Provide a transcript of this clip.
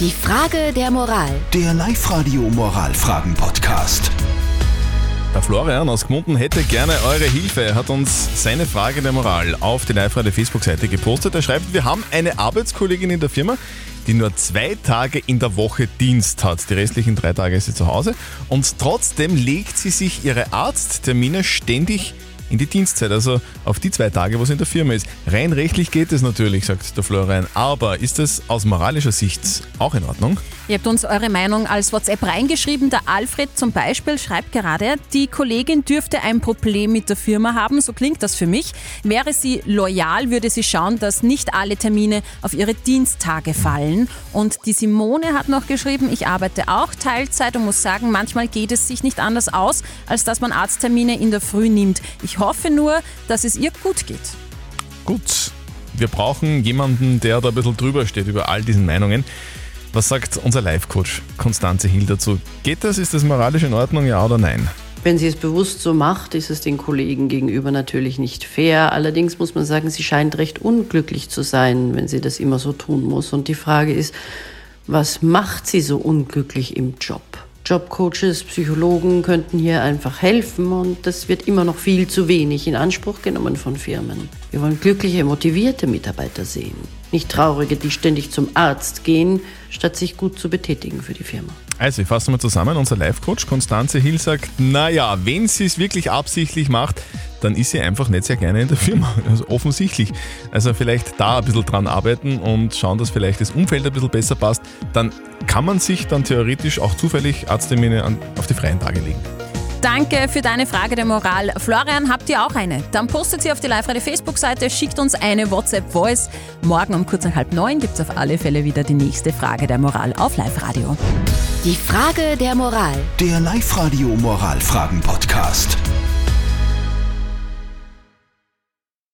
Die Frage der Moral. Der Live-Radio Moralfragen-Podcast. Der Florian aus Gmunden hätte gerne eure Hilfe. Er hat uns seine Frage der Moral auf die Live-Radio Facebook-Seite gepostet. Er schreibt, wir haben eine Arbeitskollegin in der Firma, die nur zwei Tage in der Woche Dienst hat. Die restlichen drei Tage ist sie zu Hause. Und trotzdem legt sie sich ihre Arzttermine ständig in die Dienstzeit, also auf die zwei Tage, wo sie in der Firma ist. Rein rechtlich geht es natürlich, sagt der Florian. Aber ist das aus moralischer Sicht auch in Ordnung? Ihr habt uns eure Meinung als WhatsApp reingeschrieben. Der Alfred zum Beispiel schreibt gerade, die Kollegin dürfte ein Problem mit der Firma haben. So klingt das für mich. Wäre sie loyal, würde sie schauen, dass nicht alle Termine auf ihre Diensttage fallen. Und die Simone hat noch geschrieben, ich arbeite auch Teilzeit und muss sagen, manchmal geht es sich nicht anders aus, als dass man Arzttermine in der Früh nimmt. Ich hoffe nur, dass es ihr gut geht. Gut, wir brauchen jemanden, der da ein bisschen drüber steht über all diesen Meinungen. Was sagt unser Live-Coach Konstanze Hill dazu? Geht das? Ist das moralisch in Ordnung, ja oder nein? Wenn sie es bewusst so macht, ist es den Kollegen gegenüber natürlich nicht fair. Allerdings muss man sagen, sie scheint recht unglücklich zu sein, wenn sie das immer so tun muss. Und die Frage ist, was macht sie so unglücklich im Job? Jobcoaches, Psychologen könnten hier einfach helfen und das wird immer noch viel zu wenig in Anspruch genommen von Firmen. Wir wollen glückliche, motivierte Mitarbeiter sehen, nicht traurige, die ständig zum Arzt gehen, statt sich gut zu betätigen für die Firma. Also, ich fasse mal zusammen. Unser Live-Coach Konstanze Hill sagt, naja, wenn sie es wirklich absichtlich macht, dann ist sie einfach nicht sehr gerne in der Firma. Also offensichtlich. Also vielleicht da ein bisschen dran arbeiten und schauen, dass vielleicht das Umfeld ein bisschen besser passt. Dann kann man sich dann theoretisch auch zufällig Arzttermine an, auf die freien Tage legen. Danke für deine Frage der Moral. Florian, habt ihr auch eine? Dann postet sie auf die Live-Radio Facebook-Seite, schickt uns eine WhatsApp-Voice. Morgen um kurz nach halb neun gibt es auf alle Fälle wieder die nächste Frage der Moral auf Live-Radio. Die Frage der Moral. Der Live-Radio Moralfragen-Podcast.